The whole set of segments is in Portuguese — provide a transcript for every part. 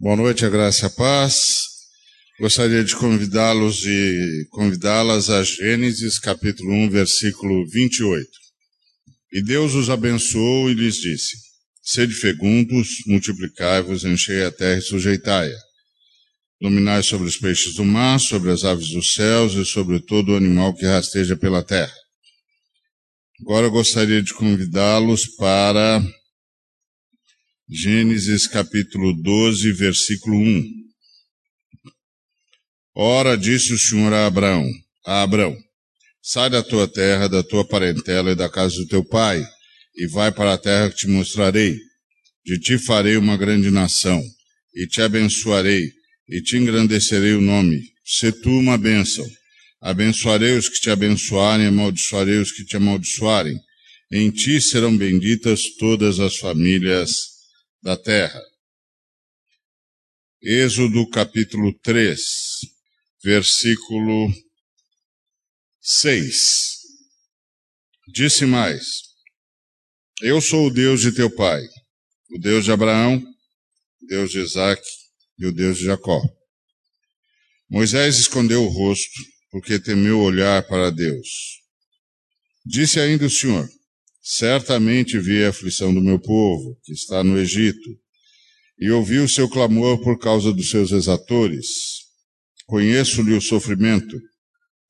Boa noite, a graça e a paz. Gostaria de convidá-los e convidá-las a Gênesis capítulo 1, versículo 28. E Deus os abençoou e lhes disse: Sede fecundos, multiplicai-vos, enchei a terra e sujeitai-a. Dominai sobre os peixes do mar, sobre as aves dos céus e sobre todo animal que rasteja pela terra. Agora eu gostaria de convidá-los para Gênesis capítulo 12, versículo 1. Ora, disse o Senhor a Abraão, a Abraão, sai da tua terra, da tua parentela e da casa do teu pai, e vai para a terra que te mostrarei. De ti farei uma grande nação, e te abençoarei, e te engrandecerei o nome. Se tu uma bênção. Abençoarei os que te abençoarem, amaldiçoarei os que te amaldiçoarem. Em ti serão benditas todas as famílias da terra. Êxodo capítulo 3, versículo 6. Disse mais: Eu sou o Deus de teu pai, o Deus de Abraão, o Deus de Isaac e o Deus de Jacó. Moisés escondeu o rosto, porque temeu olhar para Deus. Disse ainda o Senhor: Certamente vi a aflição do meu povo, que está no Egito, e ouvi o seu clamor por causa dos seus exatores. Conheço-lhe o sofrimento.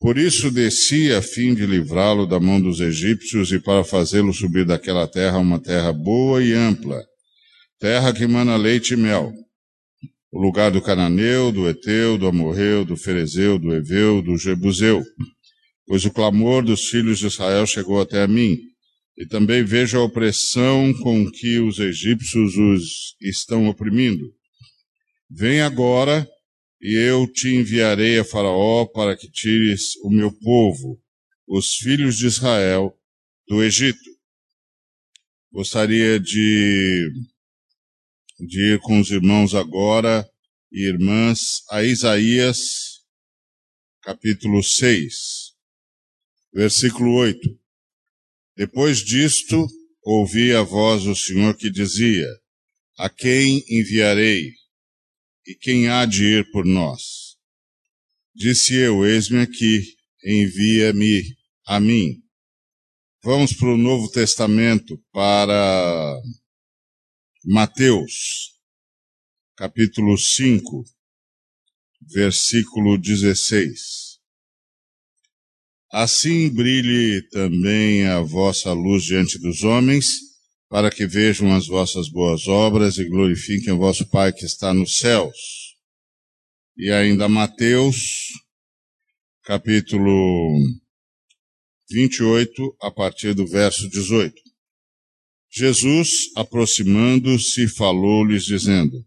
Por isso desci a fim de livrá-lo da mão dos egípcios e para fazê-lo subir daquela terra uma terra boa e ampla, terra que mana leite e mel. O lugar do cananeu, do eteu, do amorreu, do ferezeu, do eveu, do jebuseu. Pois o clamor dos filhos de Israel chegou até a mim e também vejo a opressão com que os egípcios os estão oprimindo. Vem agora, e eu te enviarei a Faraó para que tires o meu povo, os filhos de Israel, do Egito. Gostaria de, de ir com os irmãos agora e irmãs a Isaías, capítulo 6, versículo 8. Depois disto, ouvi a voz do Senhor que dizia: A quem enviarei? E quem há de ir por nós? Disse eu: Eis-me aqui, envia-me a mim. Vamos para o Novo Testamento, para Mateus, capítulo 5, versículo 16. Assim brilhe também a vossa luz diante dos homens, para que vejam as vossas boas obras e glorifiquem o vosso Pai que está nos céus. E ainda Mateus, capítulo 28, a partir do verso 18. Jesus, aproximando-se, falou-lhes, dizendo: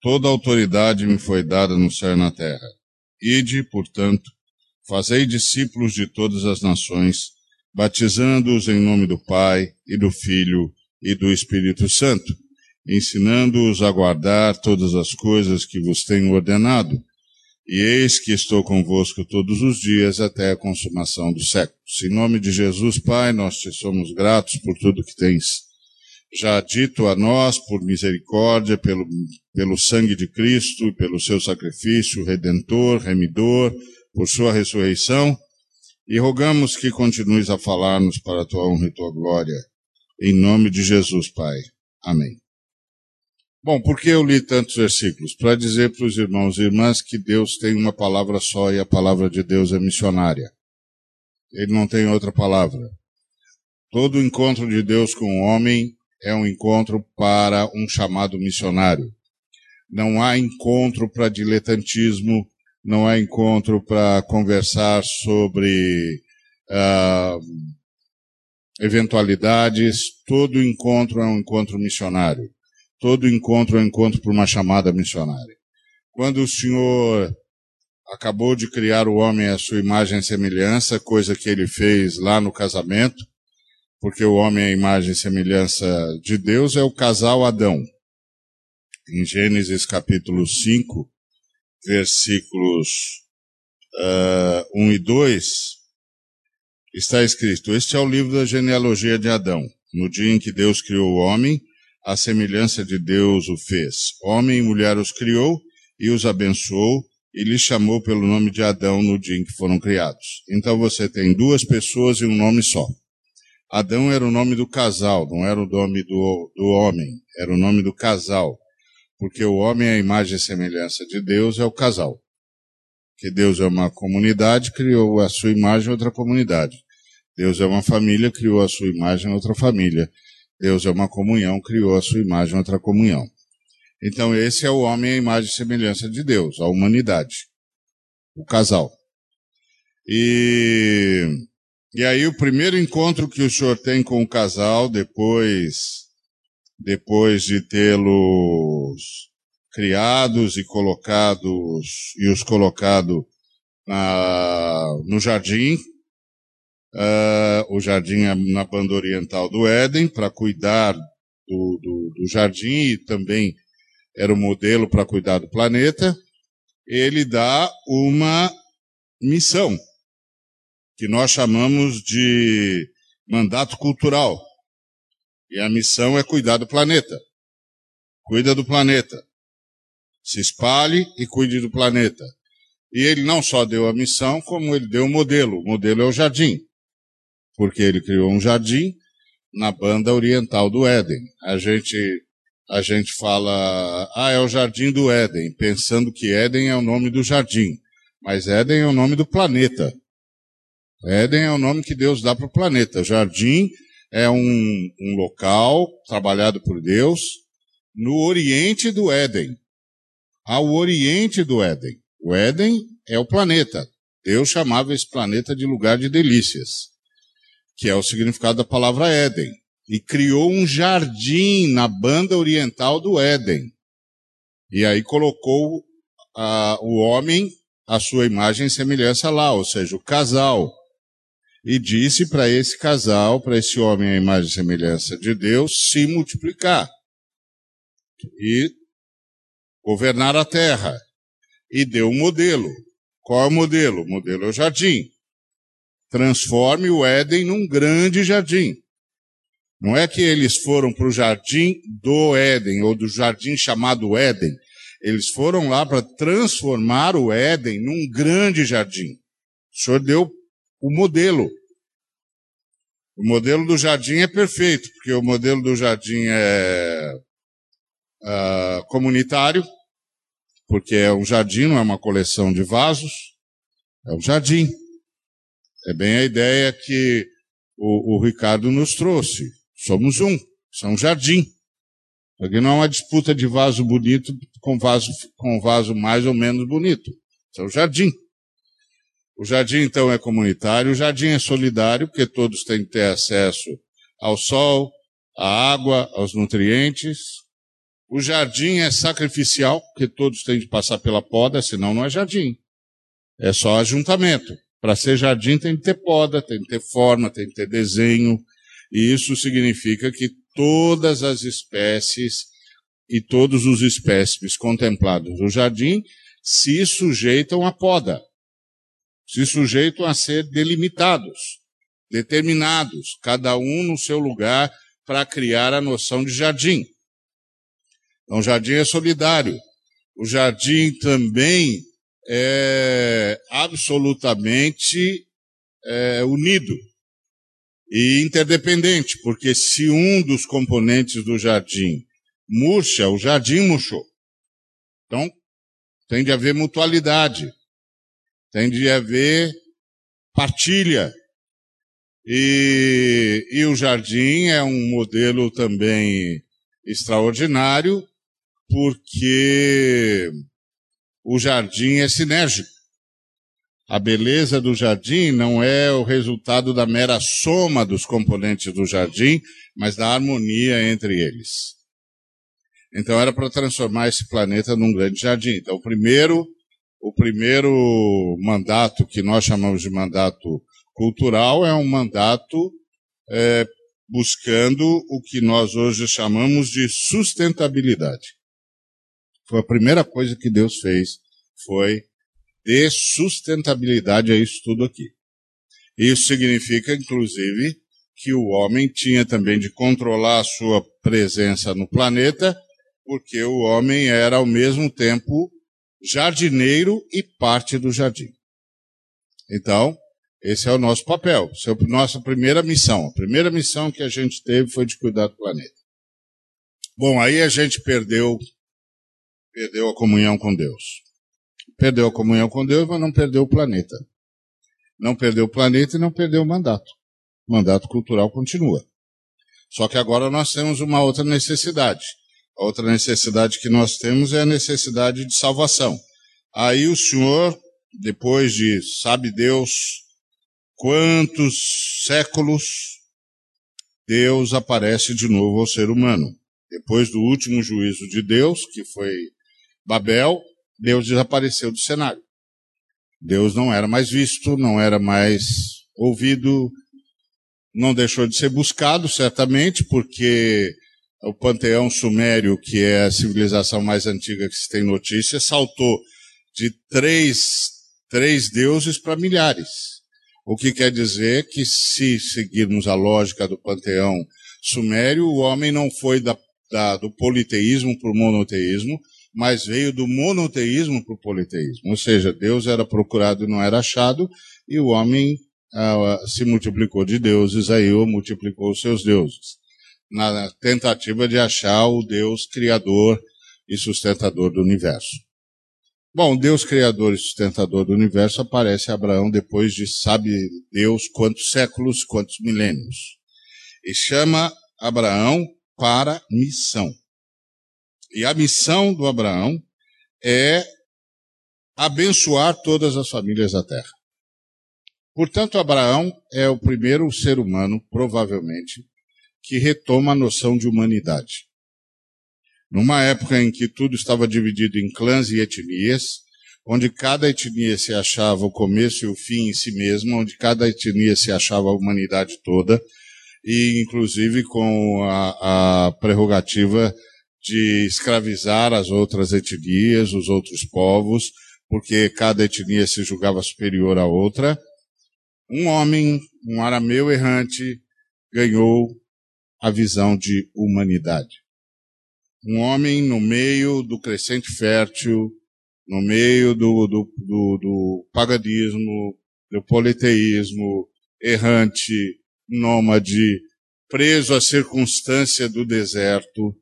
Toda autoridade me foi dada no céu e na terra. Ide, portanto, Fazei discípulos de todas as nações, batizando-os em nome do Pai e do Filho e do Espírito Santo, ensinando-os a guardar todas as coisas que vos tenho ordenado. E eis que estou convosco todos os dias até a consumação dos séculos. Em nome de Jesus, Pai, nós te somos gratos por tudo que tens já dito a nós, por misericórdia, pelo, pelo sangue de Cristo e pelo seu sacrifício redentor, remidor, por sua ressurreição, e rogamos que continues a falar-nos para a tua honra e tua glória. Em nome de Jesus, Pai. Amém. Bom, por que eu li tantos versículos? Para dizer para os irmãos e irmãs que Deus tem uma palavra só e a palavra de Deus é missionária. Ele não tem outra palavra. Todo encontro de Deus com o homem é um encontro para um chamado missionário. Não há encontro para diletantismo, não é encontro para conversar sobre uh, eventualidades. Todo encontro é um encontro missionário. Todo encontro é um encontro por uma chamada missionária. Quando o Senhor acabou de criar o homem à sua imagem e semelhança, coisa que ele fez lá no casamento, porque o homem é a imagem e semelhança de Deus, é o casal Adão. Em Gênesis capítulo 5, versículos uh, ah, 1 e 2, está escrito: Este é o livro da genealogia de Adão. No dia em que Deus criou o homem, a semelhança de Deus o fez. Homem e mulher os criou e os abençoou e lhes chamou pelo nome de Adão no dia em que foram criados. Então você tem duas pessoas e um nome só. Adão era o nome do casal, não era o nome do, do homem, era o nome do casal. Porque o homem é a imagem e semelhança de Deus, é o casal. Que Deus é uma comunidade, criou a sua imagem outra comunidade. Deus é uma família, criou a sua imagem outra família. Deus é uma comunhão, criou a sua imagem outra comunhão. Então esse é o homem a imagem e semelhança de Deus, a humanidade. O casal. E e aí o primeiro encontro que o senhor tem com o casal, depois, depois de tê-los criados e colocados, e os colocado na, no jardim, uh, o jardim é na banda oriental do Éden, para cuidar do, do, do jardim e também era o modelo para cuidar do planeta, ele dá uma missão que nós chamamos de mandato cultural. E a missão é cuidar do planeta. Cuida do planeta. Se espalhe e cuide do planeta. E ele não só deu a missão, como ele deu o modelo. O modelo é o jardim. Porque ele criou um jardim na banda oriental do Éden. A gente, a gente fala, ah, é o jardim do Éden, pensando que Éden é o nome do jardim. Mas Éden é o nome do planeta. Éden é o nome que Deus dá para o planeta. Jardim é um, um local trabalhado por Deus no oriente do Éden. Ao oriente do Éden. O Éden é o planeta. Deus chamava esse planeta de lugar de delícias, que é o significado da palavra Éden. E criou um jardim na banda oriental do Éden. E aí colocou uh, o homem, a sua imagem e semelhança lá, ou seja, o casal e disse para esse casal, para esse homem a imagem e semelhança de Deus, se multiplicar e governar a terra. E deu um modelo. Qual é o modelo? O modelo é o jardim. Transforme o Éden num grande jardim. Não é que eles foram para o jardim do Éden, ou do jardim chamado Éden. Eles foram lá para transformar o Éden num grande jardim. O Senhor deu o modelo. O modelo do jardim é perfeito, porque o modelo do jardim é uh, comunitário, porque é um jardim, não é uma coleção de vasos, é um jardim. É bem a ideia que o, o Ricardo nos trouxe. Somos um, isso é um jardim. Aqui não é uma disputa de vaso bonito com vaso, com vaso mais ou menos bonito. Isso é um jardim. O jardim, então, é comunitário, o jardim é solidário, porque todos têm que ter acesso ao sol, à água, aos nutrientes. O jardim é sacrificial, porque todos têm de passar pela poda, senão não é jardim. É só ajuntamento. Para ser jardim tem que ter poda, tem que ter forma, tem que ter desenho. E isso significa que todas as espécies e todos os espécimes contemplados no jardim se sujeitam à poda se sujeitam a ser delimitados, determinados, cada um no seu lugar, para criar a noção de jardim. Então, o jardim é solidário. O jardim também é absolutamente é, unido e interdependente, porque se um dos componentes do jardim murcha, o jardim murchou. Então, tem de haver mutualidade tem de haver partilha. E, e o jardim é um modelo também extraordinário, porque o jardim é sinérgico. A beleza do jardim não é o resultado da mera soma dos componentes do jardim, mas da harmonia entre eles. Então era para transformar esse planeta num grande jardim. Então, primeiro, o primeiro mandato, que nós chamamos de mandato cultural, é um mandato é, buscando o que nós hoje chamamos de sustentabilidade. Foi a primeira coisa que Deus fez, foi de sustentabilidade a isso tudo aqui. Isso significa, inclusive, que o homem tinha também de controlar a sua presença no planeta, porque o homem era ao mesmo tempo jardineiro e parte do jardim. Então, esse é o nosso papel, nossa primeira missão. A primeira missão que a gente teve foi de cuidar do planeta. Bom, aí a gente perdeu, perdeu a comunhão com Deus. Perdeu a comunhão com Deus, mas não perdeu o planeta. Não perdeu o planeta e não perdeu o mandato. O mandato cultural continua. Só que agora nós temos uma outra necessidade. Outra necessidade que nós temos é a necessidade de salvação. Aí o Senhor, depois de, sabe Deus, quantos séculos, Deus aparece de novo ao ser humano. Depois do último juízo de Deus, que foi Babel, Deus desapareceu do cenário. Deus não era mais visto, não era mais ouvido, não deixou de ser buscado, certamente, porque o panteão sumério, que é a civilização mais antiga que se tem notícia, saltou de três, três deuses para milhares. O que quer dizer que, se seguirmos a lógica do panteão sumério, o homem não foi da, da, do politeísmo para o monoteísmo, mas veio do monoteísmo para o politeísmo. Ou seja, Deus era procurado e não era achado, e o homem ah, se multiplicou de deuses, aí o multiplicou os seus deuses, na tentativa de achar o Deus criador e sustentador do universo. Bom, Deus criador e sustentador do universo aparece a Abraão depois de sabe Deus quantos séculos, quantos milênios. E chama Abraão para missão. E a missão do Abraão é abençoar todas as famílias da terra. Portanto, Abraão é o primeiro ser humano, provavelmente, que retoma a noção de humanidade. Numa época em que tudo estava dividido em clãs e etnias, onde cada etnia se achava o começo e o fim em si mesma, onde cada etnia se achava a humanidade toda, e inclusive com a, a prerrogativa de escravizar as outras etnias, os outros povos, porque cada etnia se julgava superior à outra. Um homem, um arameu errante, ganhou a visão de humanidade. Um homem no meio do crescente fértil, no meio do, do, do, do paganismo, do politeísmo, errante, nômade, preso à circunstância do deserto,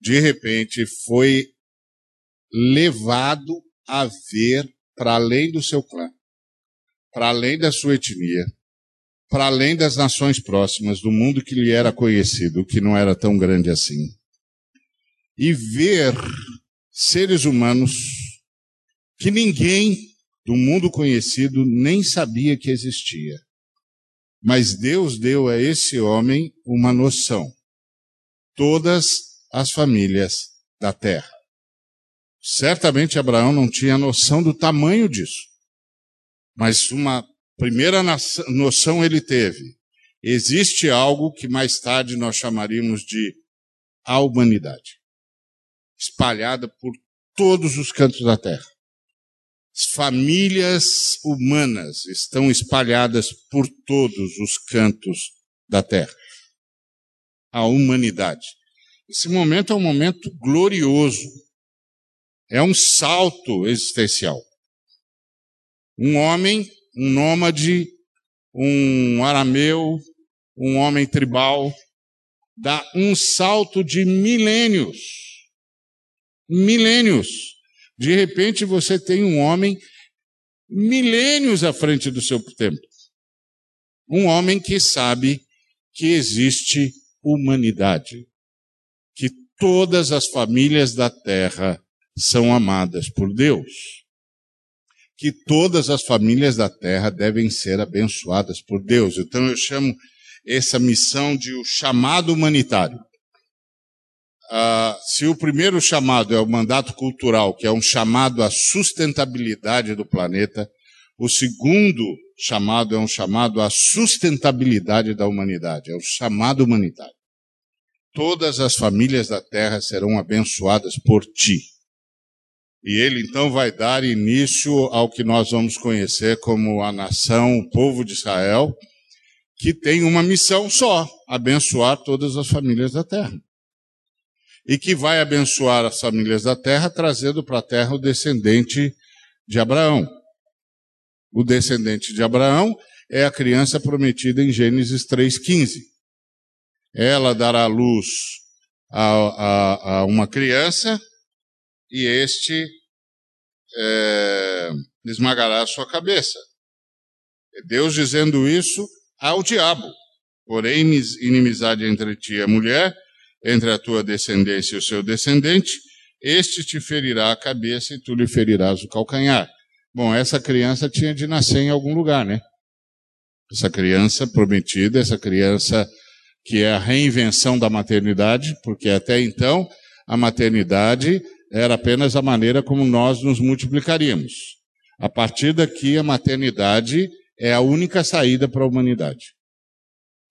de repente foi levado a ver para além do seu clã, para além da sua etnia, para além das nações próximas, do mundo que lhe era conhecido, que não era tão grande assim. E ver seres humanos que ninguém do mundo conhecido nem sabia que existia. Mas Deus deu a esse homem uma noção. Todas as famílias da terra. Certamente Abraão não tinha noção do tamanho disso, mas uma primeira noção ele teve. Existe algo que mais tarde nós chamaríamos de a humanidade, espalhada por todos os cantos da terra. As famílias humanas estão espalhadas por todos os cantos da terra. A humanidade. Esse momento é um momento glorioso. É um salto existencial. Um homem, um nômade, um arameu, um homem tribal, dá um salto de milênios. Milênios. De repente você tem um homem milênios à frente do seu tempo. Um homem que sabe que existe humanidade todas as famílias da terra são amadas por Deus. Que todas as famílias da terra devem ser abençoadas por Deus. Então eu chamo essa missão de o chamado humanitário. Ah, se o primeiro chamado é o mandato cultural, que é um chamado à sustentabilidade do planeta, o segundo chamado é um chamado à sustentabilidade da humanidade, é o chamado humanitário todas as famílias da terra serão abençoadas por ti. E ele então vai dar início ao que nós vamos conhecer como a nação, o povo de Israel, que tem uma missão só: abençoar todas as famílias da terra. E que vai abençoar as famílias da terra, trazendo para a terra o descendente de Abraão. O descendente de Abraão é a criança prometida em Gênesis 3,15. Ela dará luz a, a, a uma criança e este é, esmagará a sua cabeça. Deus dizendo isso ao diabo. Porém, inimizade entre ti e a mulher, entre a tua descendência e o seu descendente, este te ferirá a cabeça e tu lhe ferirás o calcanhar. Bom, essa criança tinha de nascer em algum lugar, né? Essa criança prometida, essa criança que é a reinvenção da maternidade, porque até então a maternidade era apenas a maneira como nós nos multiplicaríamos. A partir daqui, a maternidade é a única saída para a humanidade.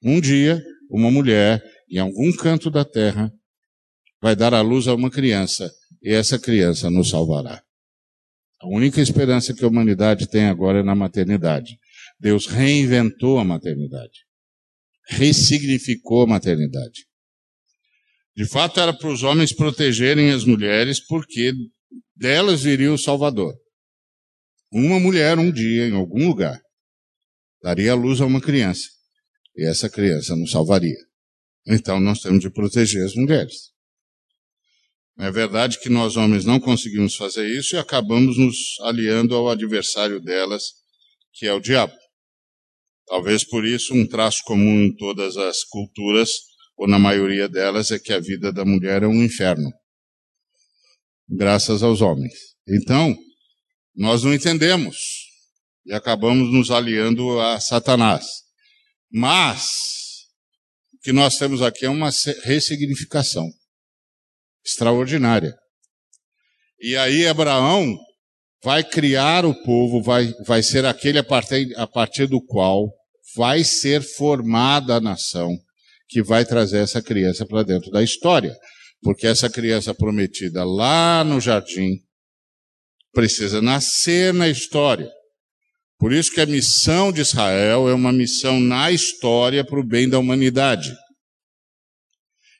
Um dia, uma mulher, em algum canto da terra, vai dar à luz a uma criança, e essa criança nos salvará. A única esperança que a humanidade tem agora é na maternidade. Deus reinventou a maternidade, ressignificou a maternidade. De fato, era para os homens protegerem as mulheres, porque delas viria o Salvador. Uma mulher, um dia, em algum lugar, daria a luz a uma criança, e essa criança nos salvaria. Então, nós temos de proteger as mulheres. É verdade que nós homens não conseguimos fazer isso e acabamos nos aliando ao adversário delas, que é o diabo. Talvez por isso um traço comum em todas as culturas ou na maioria delas, é que a vida da mulher é um inferno. Graças aos homens. Então, nós não entendemos e acabamos nos aliando a Satanás. Mas, o que nós temos aqui é uma ressignificação extraordinária. E aí, Abraão vai criar o povo, vai, vai ser aquele a partir, a partir do qual vai ser formada a nação que vai trazer essa criança para dentro da história. Porque essa criança prometida lá no jardim precisa nascer na história. Por isso que a missão de Israel é uma missão na história para o bem da humanidade.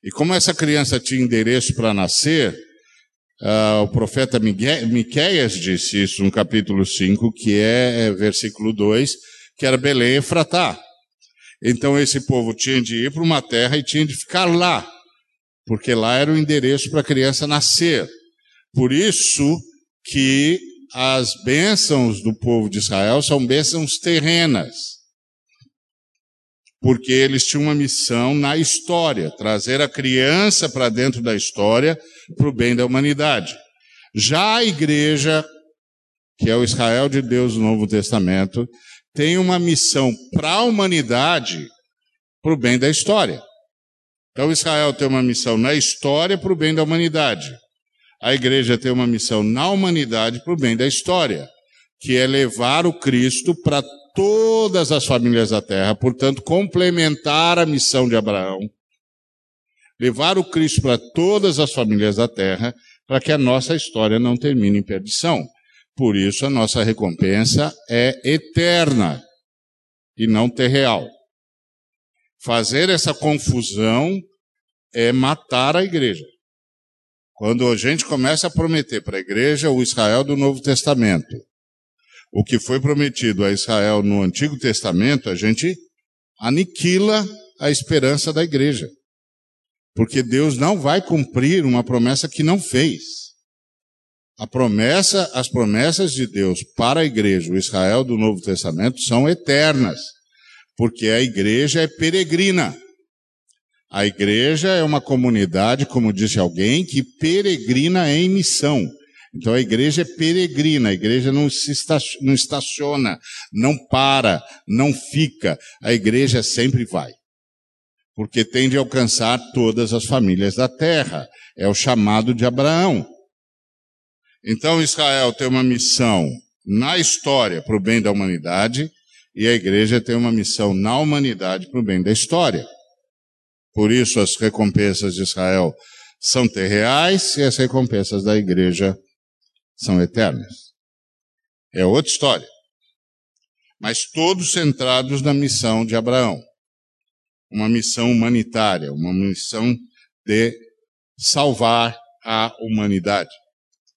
E como essa criança tinha endereço para nascer, uh, o profeta Miqueias disse isso no capítulo 5, que é, é versículo 2, que era Belém e Fratá. Então esse povo tinha de ir para uma terra e tinha de ficar lá, porque lá era o endereço para a criança nascer. Por isso que as bênçãos do povo de Israel são bênçãos terrenas. Porque eles tinham uma missão na história, trazer a criança para dentro da história para o bem da humanidade. Já a igreja, que é o Israel de Deus do Novo Testamento, tem uma missão para a humanidade para o bem da história. Então, Israel tem uma missão na história para o bem da humanidade. A igreja tem uma missão na humanidade para o bem da história, que é levar o Cristo para todas as famílias da terra, portanto, complementar a missão de Abraão. Levar o Cristo para todas as famílias da terra, para que a nossa história não termine em perdição. Por isso a nossa recompensa é eterna e não terreal. Fazer essa confusão é matar a igreja. Quando a gente começa a prometer para a igreja o Israel do Novo Testamento, o que foi prometido a Israel no Antigo Testamento, a gente aniquila a esperança da igreja. Porque Deus não vai cumprir uma promessa que não fez. A promessa, as promessas de Deus para a igreja, o Israel do Novo Testamento, são eternas, porque a igreja é peregrina. A igreja é uma comunidade, como disse alguém, que peregrina em missão. Então a igreja é peregrina, a igreja não, se não estaciona, não para, não fica. A igreja sempre vai. Porque tem de alcançar todas as famílias da terra. É o chamado de Abraão. Então Israel tem uma missão na história para o bem da humanidade e a igreja tem uma missão na humanidade para o bem da história. Por isso as recompensas de Israel são terreais e as recompensas da igreja são eternas. É outra história. Mas todos centrados na missão de Abraão. uma missão humanitária, uma missão de salvar a humanidade.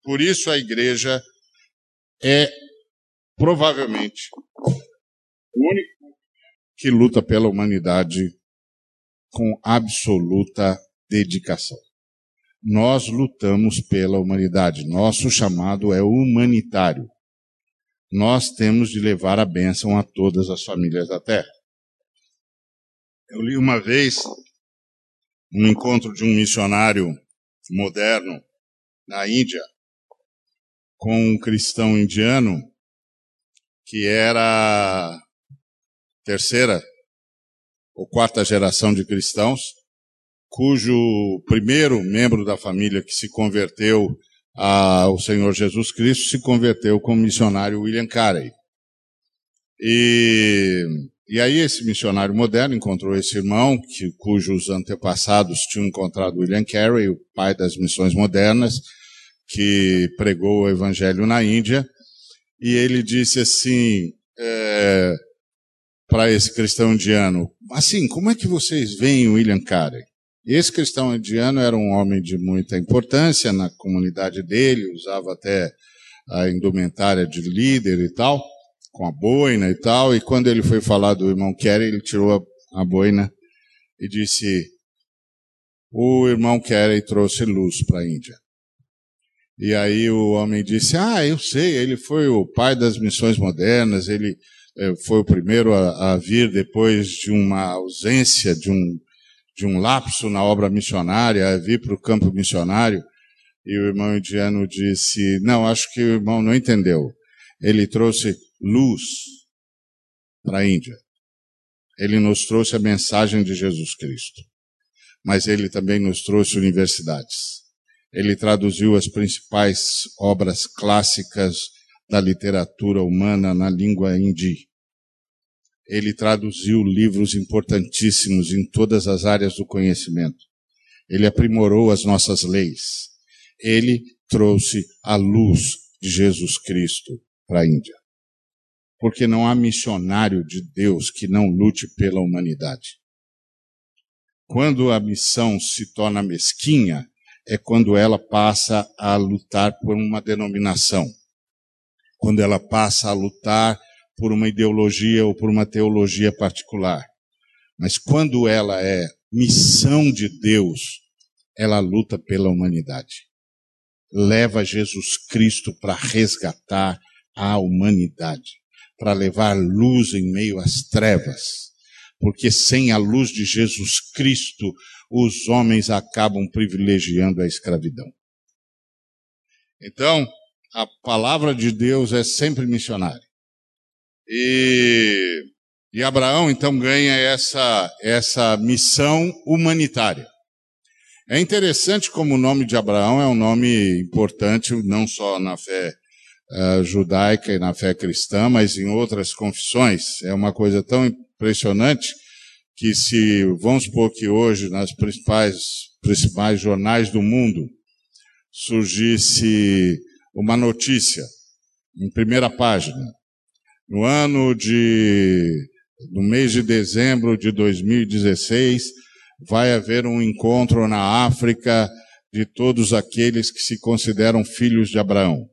Por isso a igreja é provavelmente o único que luta pela humanidade com absoluta dedicação. Nós lutamos pela humanidade. Nosso chamado é humanitário. Nós temos de levar a bênção a todas as famílias da terra. Eu li uma vez um encontro de um missionário moderno na Índia com um cristão indiano que era terceira ou quarta geração de cristãos, cujo primeiro membro da família que se converteu ao Senhor Jesus Cristo se converteu como missionário William Carey. E, e aí esse missionário moderno encontrou esse irmão, que, cujos antepassados tinham encontrado William Carey, o pai das missões modernas, que pregou o evangelho na Índia, e ele disse assim é, para esse cristão indiano: assim, como é que vocês veem William Carey? Esse cristão indiano era um homem de muita importância na comunidade dele, usava até a indumentária de líder e tal, com a boina e tal, e quando ele foi falar do irmão Carey, ele tirou a, a boina e disse: O irmão Carey trouxe luz para a Índia. E aí o homem disse: Ah, eu sei, ele foi o pai das missões modernas, ele eh, foi o primeiro a, a, vir depois de uma ausência, de um, de um lapso na obra missionária, a vir para o campo missionário. E o irmão indiano disse: Não, acho que o irmão não entendeu. Ele trouxe luz para a Índia. Ele nos trouxe a mensagem de Jesus Cristo. Mas ele também nos trouxe universidades ele traduziu as principais obras clássicas da literatura humana na língua hindi. Ele traduziu livros importantíssimos em todas as áreas do conhecimento. Ele aprimorou as nossas leis. Ele trouxe a luz de Jesus Cristo para a Índia. Porque não há missionário de Deus que não lute pela humanidade. Quando a missão se torna mesquinha, é quando ela passa a lutar por uma denominação, quando ela passa a lutar por uma ideologia ou por uma teologia particular. Mas quando ela é missão de Deus, ela luta pela humanidade. Leva Jesus Cristo para resgatar a humanidade, para levar luz em meio às trevas. Porque sem a luz de Jesus Cristo, os homens acabam privilegiando a escravidão. Então, a palavra de Deus é sempre missionária. E, e Abraão então ganha essa, essa missão humanitária. É interessante como o nome de Abraão é um nome importante, não só na fé uh, judaica e na fé cristã, mas em outras confissões. É uma coisa tão impressionante que se, vamos supor que hoje, nas principais, principais jornais do mundo, surgisse uma notícia, em primeira página, no ano de, no mês de dezembro de 2016, vai haver um encontro na África de todos aqueles que se consideram filhos de Abraão.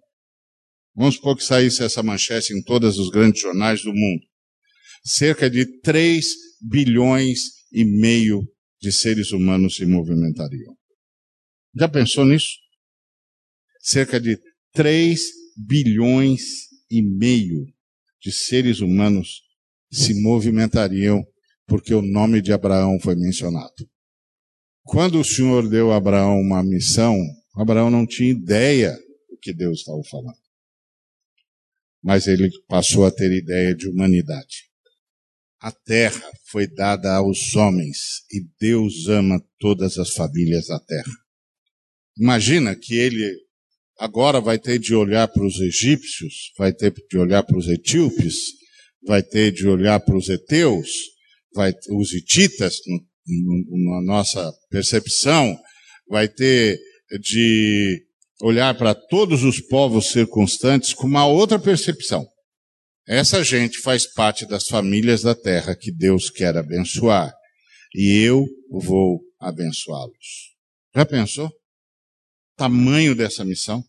Vamos supor que saísse essa manchete em todos os grandes jornais do mundo. Cerca de 3 bilhões e meio de seres humanos se movimentariam. Já pensou nisso? Cerca de 3 bilhões e meio de seres humanos se movimentariam porque o nome de Abraão foi mencionado. Quando o Senhor deu a Abraão uma missão, Abraão não tinha ideia do que Deus estava falando. Mas ele passou a ter ideia de humanidade. A terra foi dada aos homens e Deus ama todas as famílias da terra. Imagina que ele agora vai ter de olhar para os egípcios, vai ter de olhar para os etíopes, vai ter de olhar para os heteus, vai, os hititas, na nossa percepção, vai ter de olhar para todos os povos circunstantes com uma outra percepção. Essa gente faz parte das famílias da terra que Deus quer abençoar. e eu vou abençoá-los. Já pensou? Tamanho dessa missão?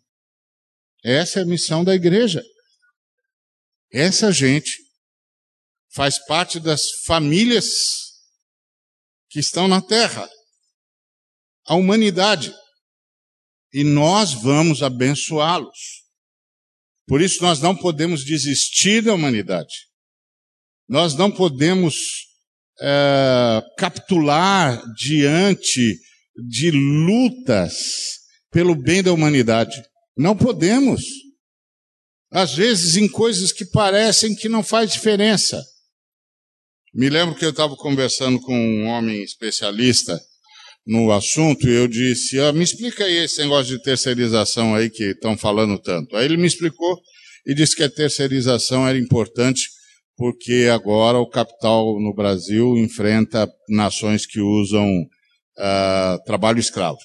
Essa é a missão da igreja. Essa gente faz parte das famílias que estão na terra, a humanidade. E nós vamos abençoá-los. Por isso, nós não podemos desistir da humanidade. Nós não podemos é, capitular diante de lutas pelo bem da humanidade. Não podemos. Às vezes, em coisas que parecem que não faz diferença. Me lembro que eu estava conversando com um homem especialista no assunto e eu disse: ah, me explica aí esse negócio de terceirização aí que estão falando tanto. Aí ele me explicou e disse que a terceirização era importante porque agora o capital no Brasil enfrenta nações que usam uh, trabalho escravo.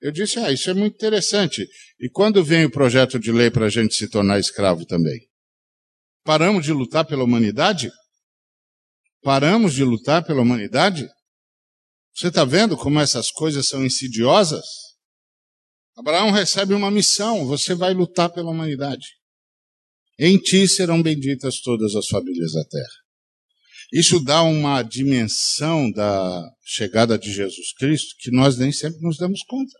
Eu disse: ah, isso é muito interessante. E quando vem o projeto de lei para a gente se tornar escravo também? Paramos de lutar pela humanidade? Paramos de lutar pela humanidade? Você está vendo como essas coisas são insidiosas? Abraão recebe uma missão: você vai lutar pela humanidade. Em ti serão benditas todas as famílias da terra. Isso dá uma dimensão da chegada de Jesus Cristo que nós nem sempre nos damos conta.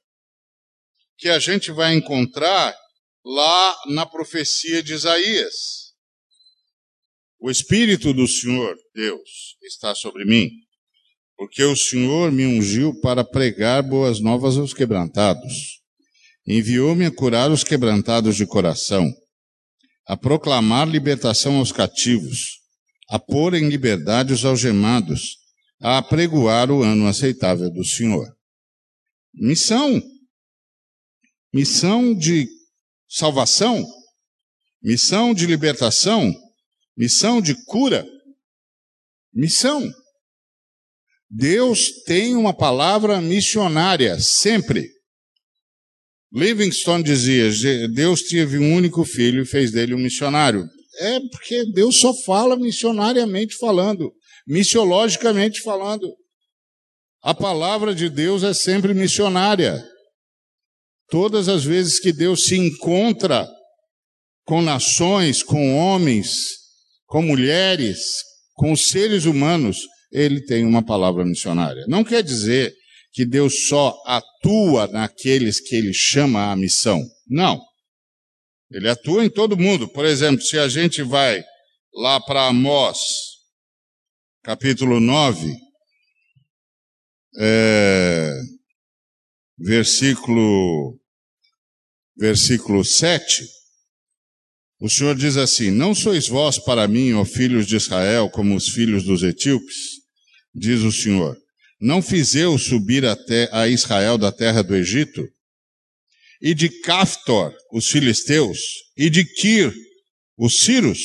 Que a gente vai encontrar lá na profecia de Isaías. O Espírito do Senhor, Deus, está sobre mim, porque o Senhor me ungiu para pregar boas novas aos quebrantados. Enviou-me a curar os quebrantados de coração, a proclamar libertação aos cativos, a pôr em liberdade os algemados, a apregoar o ano aceitável do Senhor. Missão. Missão de salvação, missão de libertação, Missão de cura. Missão. Deus tem uma palavra missionária, sempre. Livingstone dizia: Deus teve um único filho e fez dele um missionário. É porque Deus só fala missionariamente falando, missiologicamente falando. A palavra de Deus é sempre missionária. Todas as vezes que Deus se encontra com nações, com homens, com mulheres, com seres humanos, ele tem uma palavra missionária. Não quer dizer que Deus só atua naqueles que ele chama à missão. Não. Ele atua em todo mundo. Por exemplo, se a gente vai lá para Amós, capítulo 9, é, versículo, versículo 7, o Senhor diz assim: Não sois vós para mim, ó filhos de Israel, como os filhos dos etíopes? Diz o Senhor: Não fiz eu subir até a Israel da terra do Egito? E de Caftor, os filisteus, e de Kir, os sírios?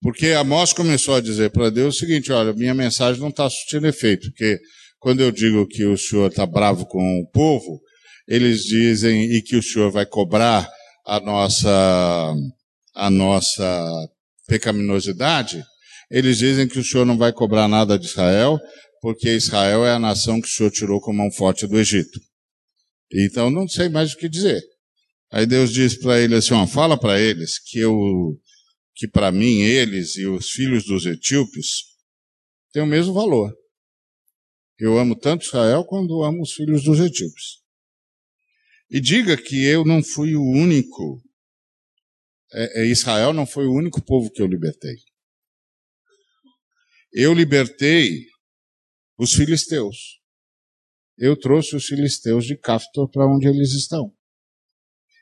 Porque Amós começou a dizer para Deus o seguinte: olha, minha mensagem não está surtindo efeito, porque quando eu digo que o Senhor está bravo com o povo, eles dizem e que o Senhor vai cobrar a nossa, a nossa pecaminosidade, eles dizem que o Senhor não vai cobrar nada de Israel, porque Israel é a nação que o Senhor tirou com mão forte do Egito. Então não sei mais o que dizer. Aí Deus diz para ele assim: ó, fala para eles que eu, que para mim eles e os filhos dos etíopes têm o mesmo valor. Eu amo tanto Israel quanto amo os filhos dos etíopes. E diga que eu não fui o único, é, é, Israel não foi o único povo que eu libertei. Eu libertei os filisteus. Eu trouxe os filisteus de Caftor para onde eles estão.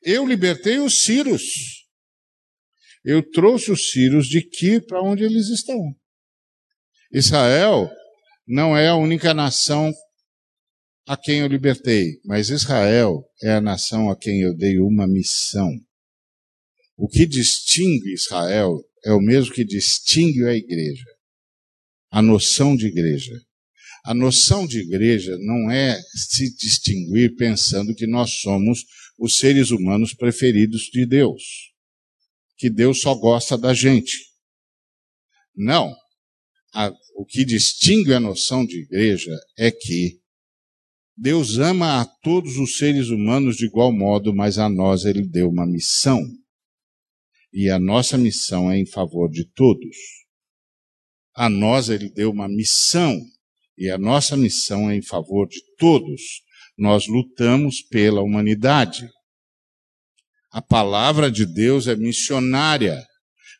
Eu libertei os sírios. Eu trouxe os sírios de Kir para onde eles estão. Israel não é a única nação a quem eu libertei, mas Israel é a nação a quem eu dei uma missão. O que distingue Israel é o mesmo que distingue a igreja. A noção de igreja. A noção de igreja não é se distinguir pensando que nós somos os seres humanos preferidos de Deus. Que Deus só gosta da gente. Não. a, o que distingue a noção de igreja é que Deus ama a todos os seres humanos de igual modo, mas a nós ele deu uma missão. E a nossa missão é em favor de todos. A nós ele deu uma missão, e a nossa missão é em favor de todos. Nós lutamos pela humanidade. A palavra de Deus é missionária.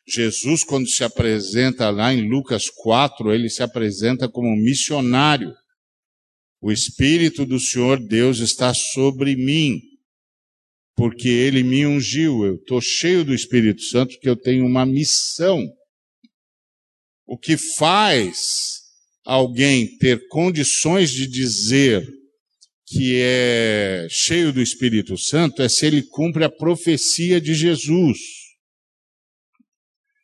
Jesus, quando se apresenta lá em Lucas 4, ele se apresenta como missionário. O Espírito do Senhor Deus está sobre mim, porque ele me ungiu. Eu estou cheio do Espírito Santo, porque eu tenho uma missão. O que faz alguém ter condições de dizer que é cheio do Espírito Santo é se ele cumpre a profecia de Jesus.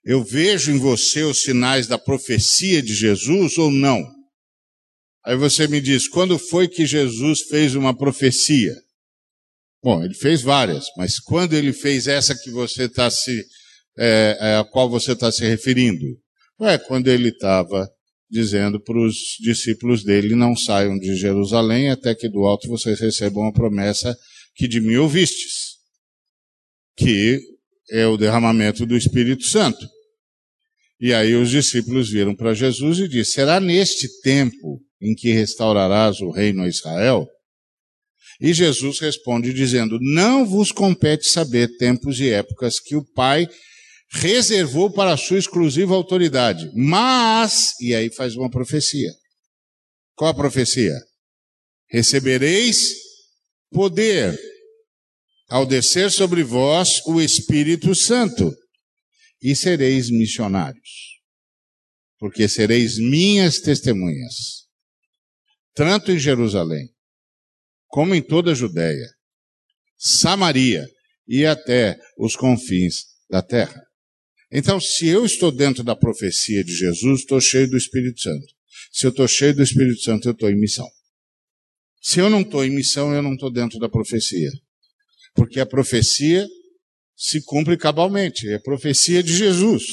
Eu vejo em você os sinais da profecia de Jesus ou não? Aí você me diz, quando foi que Jesus fez uma profecia? Bom, ele fez várias, mas quando ele fez essa que você está se, é, é, a qual você está se referindo? É quando ele estava dizendo para os discípulos dele: Não saiam de Jerusalém até que do alto vocês recebam a promessa que de mim ouvistes, que é o derramamento do Espírito Santo. E aí os discípulos viram para Jesus e disseram: Será neste tempo em que restaurarás o reino a Israel? E Jesus responde dizendo: Não vos compete saber tempos e épocas que o Pai reservou para sua exclusiva autoridade. Mas, e aí faz uma profecia. Qual a profecia? Recebereis poder ao descer sobre vós o Espírito Santo e sereis missionários, porque sereis minhas testemunhas, tanto em Jerusalém, como em toda a Judéia, Samaria e até os confins da terra. Então, se eu estou dentro da profecia de Jesus, estou cheio do Espírito Santo. Se eu estou cheio do Espírito Santo, eu estou em missão. Se eu não estou em missão, eu não estou dentro da profecia. Porque a profecia se cumpre cabalmente. É a profecia de Jesus.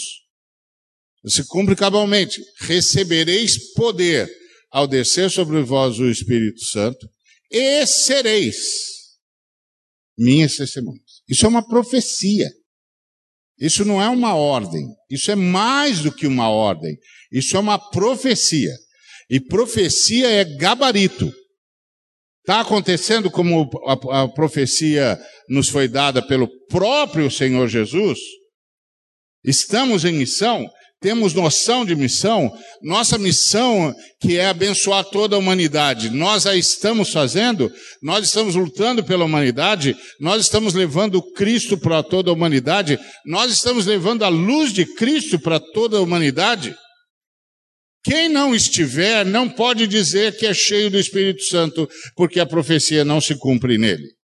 Se cumpre cabalmente. Recebereis poder ao descer sobre vós o Espírito Santo e sereis minhas testemunhas. Isso é uma profecia. Isso não é uma ordem, isso é mais do que uma ordem, isso é uma profecia. E profecia é gabarito. Está acontecendo como a, a, profecia nos foi dada pelo próprio Senhor Jesus? Estamos em missão? Temos noção de missão, nossa missão que é abençoar toda a humanidade, nós a estamos fazendo, nós estamos lutando pela humanidade, nós estamos levando Cristo para toda a humanidade, nós estamos levando a luz de Cristo para toda a humanidade. Quem não estiver não pode dizer que é cheio do Espírito Santo, porque a profecia não se cumpre nele.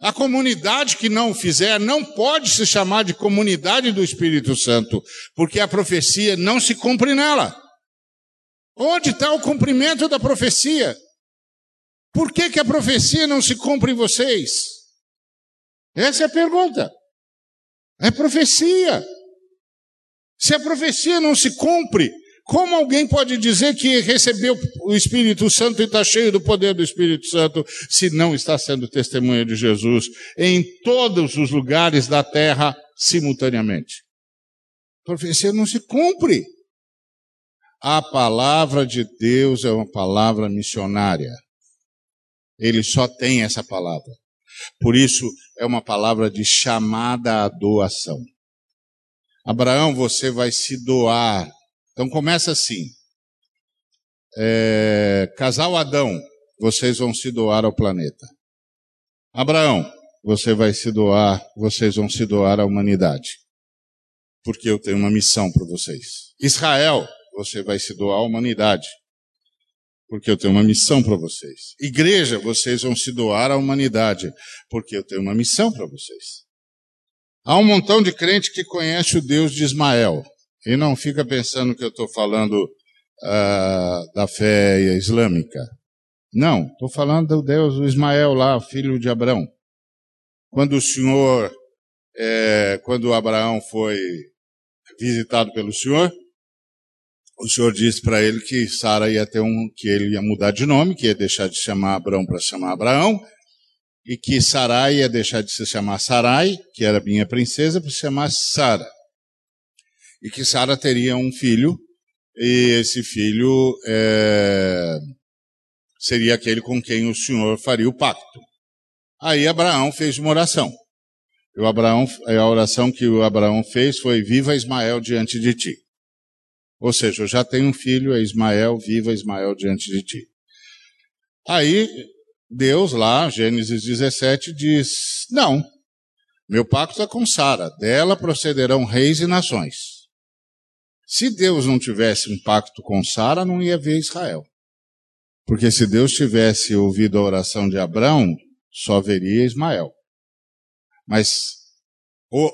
A comunidade que não o fizer não pode se chamar de comunidade do Espírito Santo, porque a profecia não se cumpre nela. Onde está o cumprimento da profecia? Por que, que a profecia não se cumpre em vocês? Essa é a pergunta. É profecia. Se a profecia não se cumpre, como alguém pode dizer que recebeu o Espírito Santo e está cheio do poder do Espírito Santo, se não está sendo testemunha de Jesus em todos os lugares da terra simultaneamente? A profecia não se cumpre. A palavra de Deus é uma palavra missionária. Ele só tem essa palavra. Por isso, é uma palavra de chamada à doação. Abraão, você vai se doar então começa assim. É, casal Adão, vocês vão se doar ao planeta. Abraão, você vai se doar, vocês vão se doar à humanidade. Porque eu tenho uma missão para vocês. Israel, você vai se doar à humanidade. Porque eu tenho uma missão para vocês. Igreja, vocês vão se doar à humanidade. Porque eu tenho uma missão para vocês. Há um montão de crente que conhece o Deus de Ismael. E não fica pensando que eu estou falando uh, da fé islâmica. Não, estou falando do Deus do Ismael lá, filho de Abraão. Quando o Senhor, é, quando Abraão foi visitado pelo Senhor, o Senhor disse para ele que Sara ia ter um, que ele ia mudar de nome, que ia deixar de chamar Abraão para chamar Abraão, e que Sarai ia deixar de se chamar Sarai, que era minha princesa, para se chamar Sara. E que Sara teria um filho, e esse filho é, seria aquele com quem o Senhor faria o pacto. Aí Abraão fez uma oração. E Abraão, a oração que o Abraão fez foi: Viva Ismael diante de ti. Ou seja, eu já tenho um filho, é Ismael, viva Ismael diante de ti. Aí, Deus lá, Gênesis 17, diz: Não, meu pacto é com Sara, dela procederão reis e nações. Se Deus não tivesse um pacto com Sara, não ia ver Israel. Porque se Deus tivesse ouvido a oração de Abraão, só veria Ismael. Mas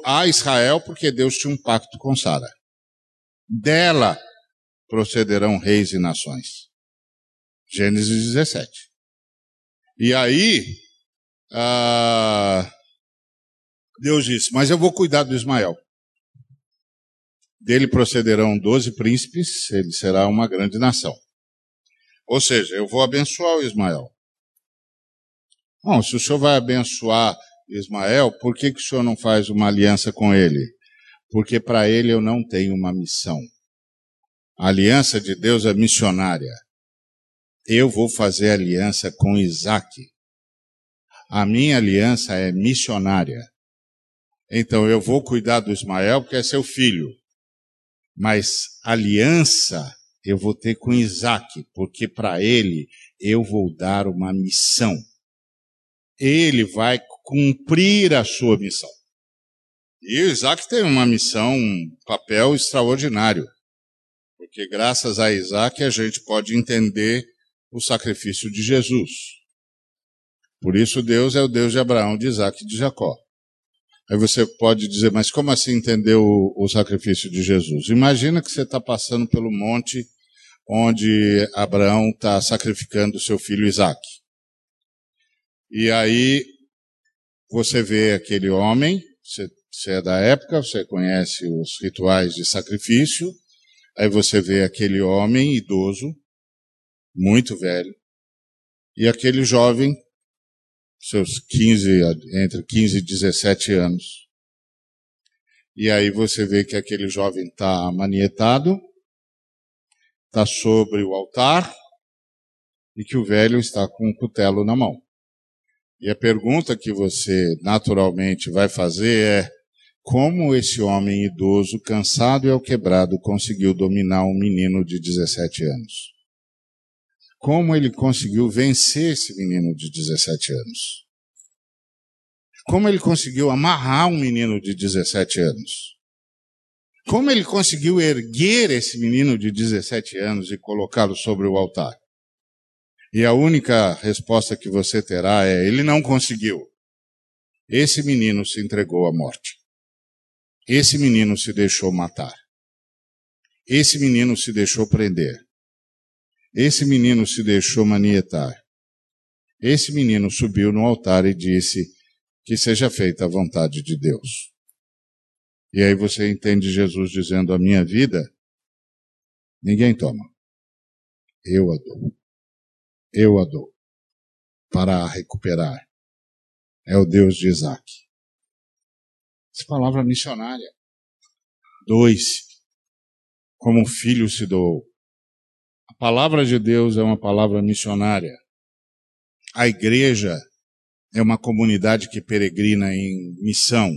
há Israel porque Deus tinha um pacto com Sara. Dela procederão reis e nações. Gênesis 17. E aí, ah, Deus disse: Mas eu vou cuidar do Ismael. Dele procederão doze príncipes, ele será uma grande nação. Ou seja, eu vou abençoar o Ismael. Bom, se o senhor vai abençoar Ismael, por que, que o senhor não faz uma aliança com ele? porque para ele eu não tenho uma missão. A aliança de Deus é missionária. Eu vou fazer aliança com Isaac. A minha aliança é missionária. Então eu vou cuidar do Ismael porque é seu filho. Mas aliança eu vou ter com Isaac, porque para ele eu vou dar uma missão. Ele vai cumprir a sua missão. E Isaac tem uma missão, um papel extraordinário. Porque graças a Isaac a gente pode entender o sacrifício de Jesus. Por isso Deus é o Deus de Abraão, de Isaac e de Jacó. Aí você pode dizer, mas como assim entender o, o sacrifício de Jesus? Imagina que você está passando pelo monte onde Abraão está sacrificando seu filho Isaac. E aí você vê aquele homem, você você é da época, você conhece os rituais de sacrifício, aí você vê aquele homem idoso, muito velho, e aquele jovem, seus 15, entre 15 e 17 anos. E aí você vê que aquele jovem está manietado, está sobre o altar, e que o velho está com um cutelo na mão. E a pergunta que você naturalmente vai fazer é: como esse homem idoso, cansado e alquebrado, conseguiu dominar um menino de 17 anos? Como ele conseguiu vencer esse menino de 17 anos? Como ele conseguiu amarrar um menino de 17 anos? Como ele conseguiu erguer esse menino de 17 anos e colocá-lo sobre o altar? E a única resposta que você terá é: ele não conseguiu. Esse menino se entregou à morte. Esse menino se deixou matar. Esse menino se deixou prender. Esse menino se deixou manietar. Esse menino subiu no altar e disse que seja feita a vontade de Deus. E aí você entende Jesus dizendo: A minha vida, ninguém toma. Eu a dou. Eu a dou. Para a recuperar. É o Deus de Isaac. Essa palavra missionária. Dois, como um filho se doou. A palavra de Deus é uma palavra missionária. A igreja é uma comunidade que peregrina em missão.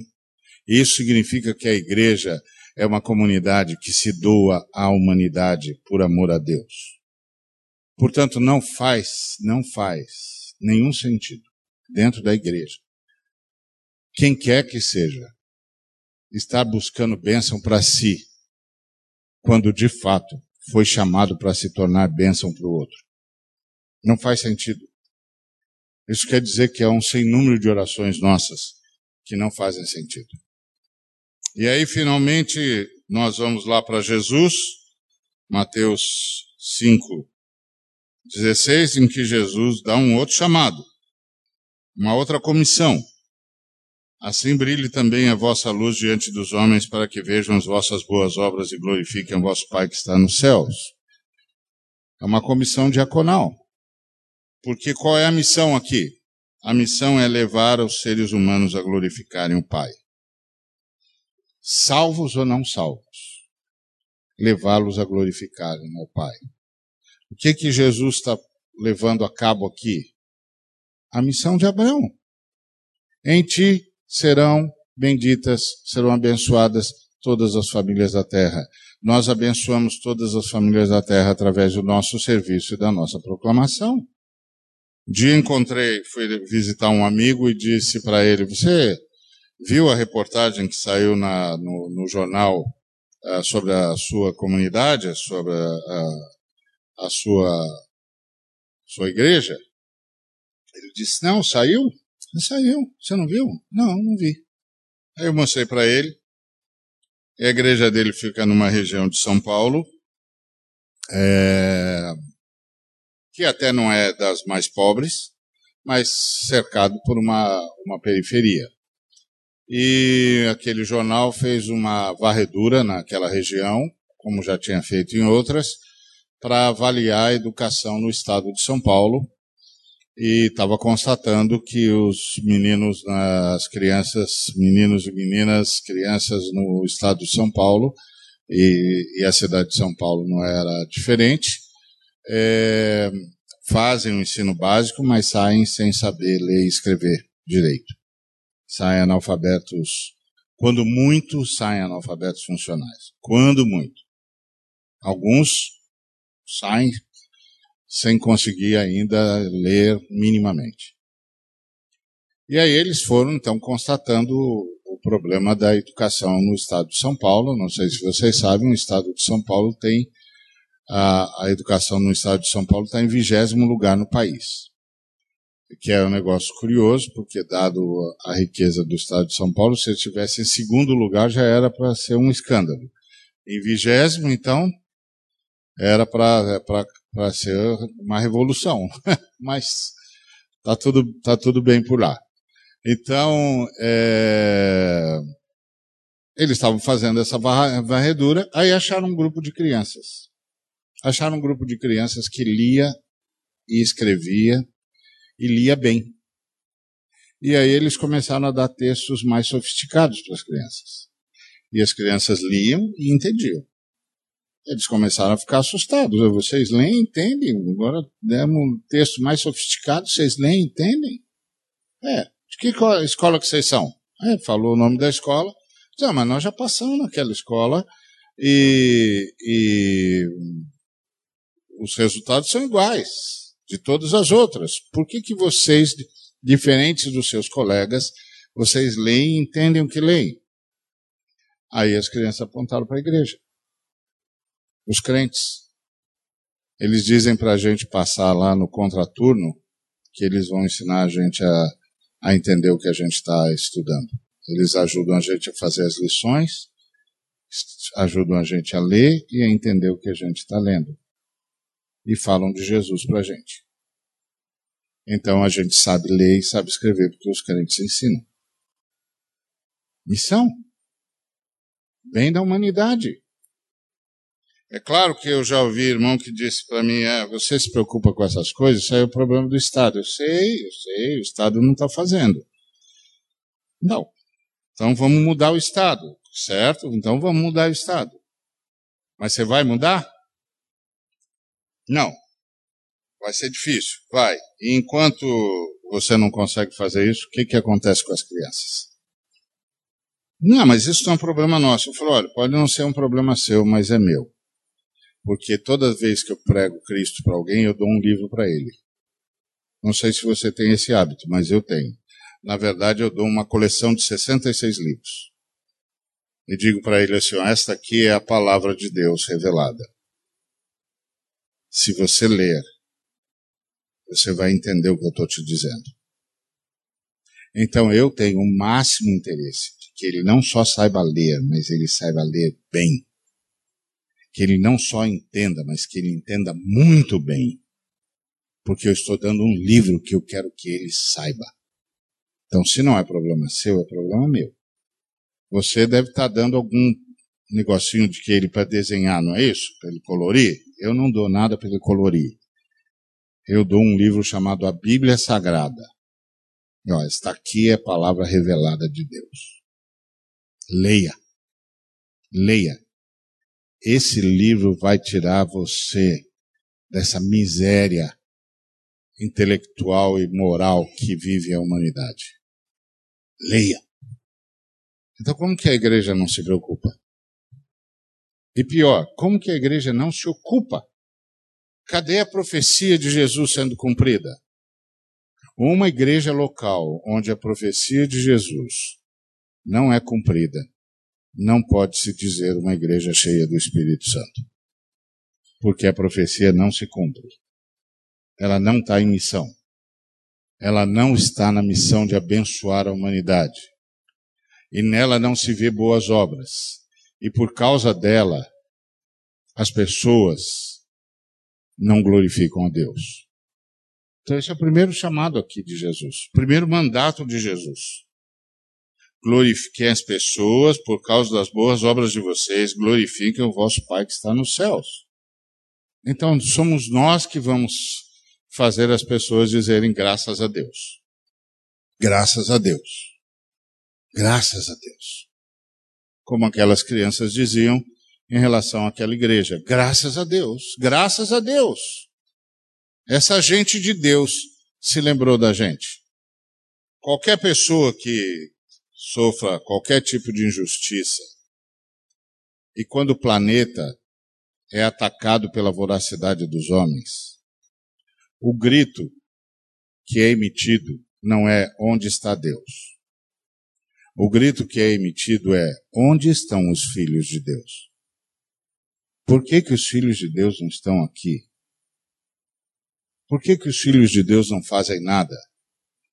Isso significa que a igreja é uma comunidade que se doa à humanidade por amor a Deus. Portanto, não faz, não faz nenhum sentido dentro da igreja. Quem quer que seja, estar buscando bênção para si, quando de fato foi chamado para se tornar bênção para o outro. Não faz sentido. Isso quer dizer que há um sem número de orações nossas que não fazem sentido. E aí, finalmente, nós vamos lá para Jesus, Mateus 5, 16, em que Jesus dá um outro chamado, uma outra comissão. Assim brilhe também a vossa luz diante dos homens, para que vejam as vossas boas obras e glorifiquem o vosso Pai que está nos céus. É uma comissão diaconal. Porque qual é a missão aqui? A missão é levar os seres humanos a glorificarem o Pai. Salvos ou não salvos. Levá-los a glorificarem o Pai. O que que Jesus está levando a cabo aqui? A missão de Abraão. Em ti serão benditas, serão abençoadas todas as famílias da terra. Nós abençoamos todas as famílias da terra através do nosso serviço e da nossa proclamação. Um dia encontrei, fui visitar um amigo e disse para ele: Você viu a reportagem que saiu na, no, no, jornal uh, sobre a sua comunidade, sobre a, a, a sua, sua igreja? Ele disse: Não, saiu? Saiu. Você não viu? Não, não vi. Aí eu mostrei para ele. A igreja dele fica numa região de São Paulo, é, que até não é das mais pobres, mas cercado por uma, uma periferia. E aquele jornal fez uma varredura naquela região, como já tinha feito em outras, para avaliar a educação no estado de São Paulo e estava constatando que os meninos, as crianças, meninos e meninas, crianças no estado de São Paulo, e, e a cidade de São Paulo não era diferente, é, fazem o ensino básico, mas saem sem saber ler e escrever direito. Saem analfabetos, quando muito, saem analfabetos funcionais. Quando muito. Alguns saem sem conseguir ainda ler minimamente. E aí eles foram então constatando o problema da educação no estado de São Paulo. Não sei se vocês sabem, o estado de São Paulo tem a, a educação no estado de São Paulo está em vigésimo lugar no país. Que é um negócio curioso, porque dado a riqueza do estado de São Paulo, se ele estivesse em segundo lugar já era para ser um escândalo. Em vigésimo, então, era para para ser uma revolução, mas tá tudo, tá tudo bem por lá. Então, é, eles estavam fazendo essa varredura, aí acharam um grupo de crianças. Acharam um grupo de crianças que lia e escrevia e lia bem. E aí eles começaram a dar textos mais sofisticados para as crianças. E as crianças liam e entendiam. Eles começaram a ficar assustados. Vocês leem, entendem? Agora demos um texto mais sofisticado, vocês leem, entendem? É. De que escola que vocês são? É, falou o nome da escola. Ah, mas nós já passamos naquela escola e, e os resultados são iguais de todas as outras. Por que, que vocês, diferentes dos seus colegas, vocês leem e entendem o que leem? Aí as crianças apontaram para a igreja os crentes. Eles dizem para a gente passar lá no contraturno que eles vão ensinar a gente a, a entender o que a gente está estudando. Eles ajudam a gente a fazer as lições, ajudam a gente a ler e a entender o que a gente está lendo. E falam de Jesus para a gente. Então a gente sabe ler e sabe escrever porque os crentes ensinam. Missão. Bem da humanidade. É claro que eu já ouvi irmão que disse para mim, ah, você se preocupa com essas coisas, isso aí é o problema do Estado. Eu sei, eu sei, o Estado não está fazendo. Não. Então vamos mudar o Estado, certo? Então vamos mudar o Estado. Mas você vai mudar? Não. Vai ser difícil, vai. E enquanto você não consegue fazer isso, o que, que acontece com as crianças? Não, mas isso é um problema nosso. Eu falo, olha, pode não ser um problema seu, mas é meu porque toda vez que eu prego Cristo para alguém, eu dou um livro para ele. Não sei se você tem esse hábito, mas eu tenho. Na verdade, eu dou uma coleção de 66 livros. E digo para ele assim: esta aqui é a palavra de Deus revelada. Se você ler, você vai entender o que eu estou te dizendo. Então eu tenho o máximo interesse de que ele não só saiba ler, mas ele saiba ler bem que ele não só entenda, mas que ele entenda muito bem. Porque eu estou dando um livro que eu quero que ele saiba. Então, se não é problema seu, é problema meu. Você deve estar dando algum negocinho de que ele para desenhar, não é isso? Para ele colorir? Eu não dou nada para ele colorir. Eu dou um livro chamado A Bíblia Sagrada. E, ó, esta aqui é a palavra revelada de Deus. Leia. Leia. Esse livro vai tirar você dessa miséria intelectual e moral que vive a humanidade. Leia. Então, como que a igreja não se preocupa? E pior, como que a igreja não se ocupa? Cadê a profecia de Jesus sendo cumprida? Uma igreja local onde a profecia de Jesus não é cumprida, não pode se dizer uma igreja cheia do Espírito Santo. Porque a profecia não se cumpre. Ela não está em missão. Ela não está na missão de abençoar a humanidade. E nela não se vê boas obras. E por causa dela, as pessoas não glorificam a Deus. Então, esse é o primeiro chamado aqui de Jesus, primeiro mandato de Jesus. Glorifiquem as pessoas por causa das boas obras de vocês, glorifiquem o vosso Pai que está nos céus. Então, somos nós que vamos fazer as pessoas dizerem graças a Deus. Graças a Deus. Graças a Deus. Como aquelas crianças diziam em relação àquela igreja. Graças a Deus. Graças a Deus. Essa gente de Deus se lembrou da gente. Qualquer pessoa que sofra qualquer tipo de injustiça e quando o planeta é atacado pela voracidade dos homens, o grito que é emitido não é onde está Deus. O grito que é emitido é onde estão os filhos de Deus? Por que, que os filhos de Deus não estão aqui? Por que, que os filhos de Deus não fazem nada?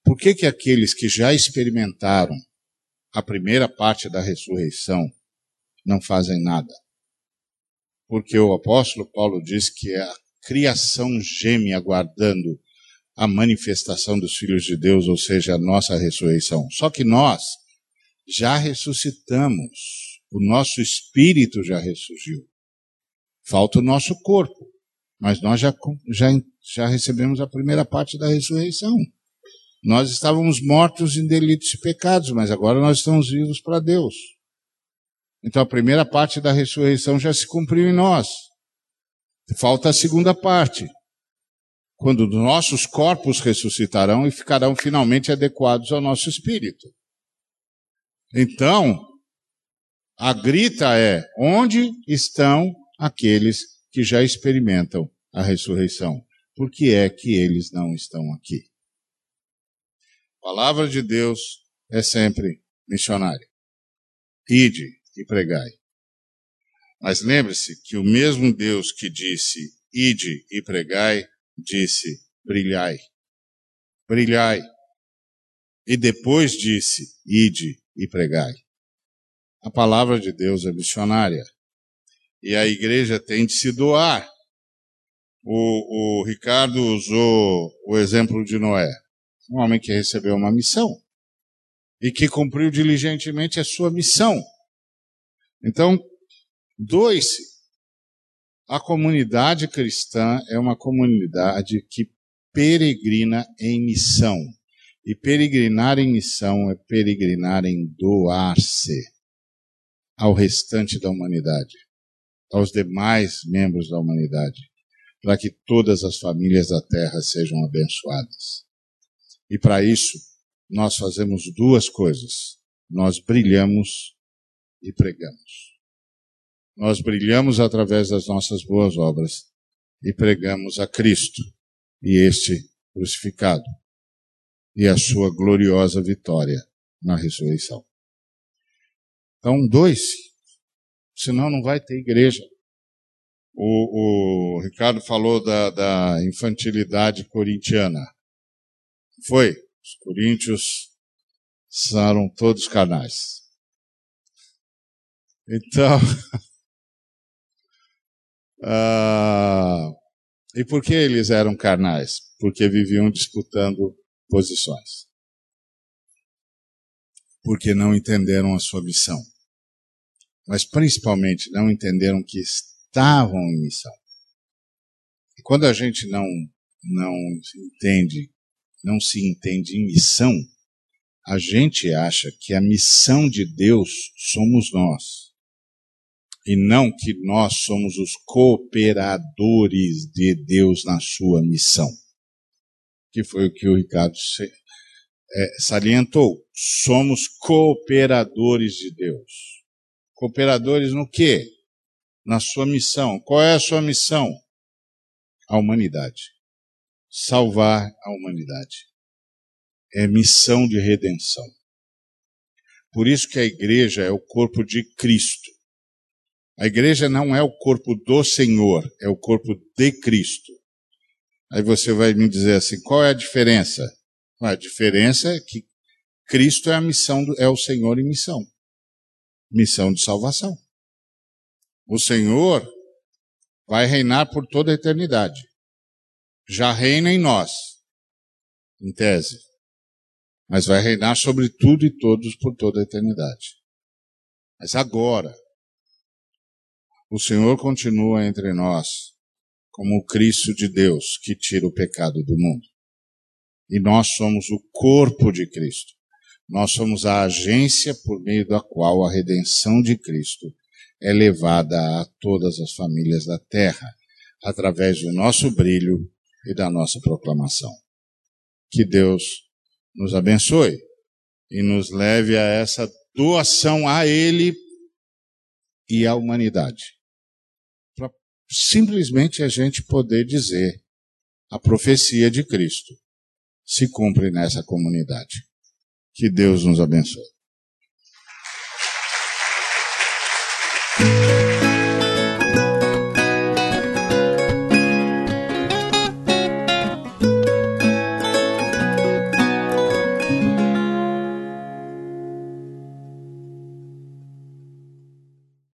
Por que, que aqueles que já experimentaram a primeira parte da ressurreição não fazem nada? Porque o apóstolo Paulo diz que é a criação geme aguardando a manifestação dos filhos de Deus, ou seja, a nossa ressurreição. Só que nós já ressuscitamos, o nosso espírito já ressurgiu. Falta o nosso corpo, mas nós já, já, já recebemos a primeira parte da ressurreição. Nós estávamos mortos em delitos e pecados, mas agora nós estamos vivos para Deus. Então a primeira parte da ressurreição já se cumpriu em nós. Falta a segunda parte. Quando nossos corpos ressuscitarão e ficarão finalmente adequados ao nosso espírito. Então, a grita é: onde estão aqueles que já experimentam a ressurreição? Por que é que eles não estão aqui? A palavra de Deus é sempre missionária. Ide e pregai. Mas lembre-se que o mesmo Deus que disse, ide e pregai, disse, brilhai. Brilhai. E depois disse, ide e pregai. A palavra de Deus é missionária. E a igreja tem de se doar. O, o Ricardo usou o exemplo de Noé. Um homem que recebeu uma missão e que cumpriu diligentemente a sua missão. Então, Dois, a comunidade cristã é uma comunidade que peregrina em missão. E peregrinar em missão é peregrinar em doar-se ao restante da humanidade, aos demais membros da humanidade, para que todas as famílias da terra sejam abençoadas. E para isso, nós fazemos duas coisas: nós brilhamos e pregamos. Nós brilhamos através das nossas boas obras e pregamos a Cristo e este crucificado e a sua gloriosa vitória na ressurreição. Então, dois, senão não vai ter igreja. O, o Ricardo falou da, da infantilidade corintiana. Foi. Os coríntios são todos carnais. Então, Ah, e por que eles eram carnais? Porque viviam disputando posições. porque não entenderam a sua missão. Mas principalmente não entenderam que estavam em missão. E quando a gente não não entende, não se entende em missão, a gente acha que a missão de Deus somos nós. E não que nós somos os cooperadores de Deus na sua missão. Que foi o que o Ricardo é, salientou. Somos cooperadores de Deus. Cooperadores no quê? Na sua missão. Qual é a sua missão? A humanidade. Salvar a humanidade é missão de redenção. Por isso que a igreja é o corpo de Cristo. A igreja não é o corpo do Senhor, é o corpo de Cristo. Aí você vai me dizer assim, qual é a diferença? A diferença é que Cristo é a missão, do, é o Senhor em missão. Missão de salvação. O Senhor vai reinar por toda a eternidade. Já reina em nós, em tese mas vai reinar sobre tudo e todos por toda a eternidade. Mas agora, o Senhor continua entre nós como o Cristo de Deus que tira o pecado do mundo. E nós somos o corpo de Cristo. Nós somos a agência por meio da qual a redenção de Cristo é levada a todas as famílias da terra, através do nosso brilho e da nossa proclamação. Que Deus nos abençoe e nos leve a essa doação a Ele e à humanidade. Para simplesmente a gente poder dizer a profecia de Cristo se cumpre nessa comunidade. Que Deus nos abençoe.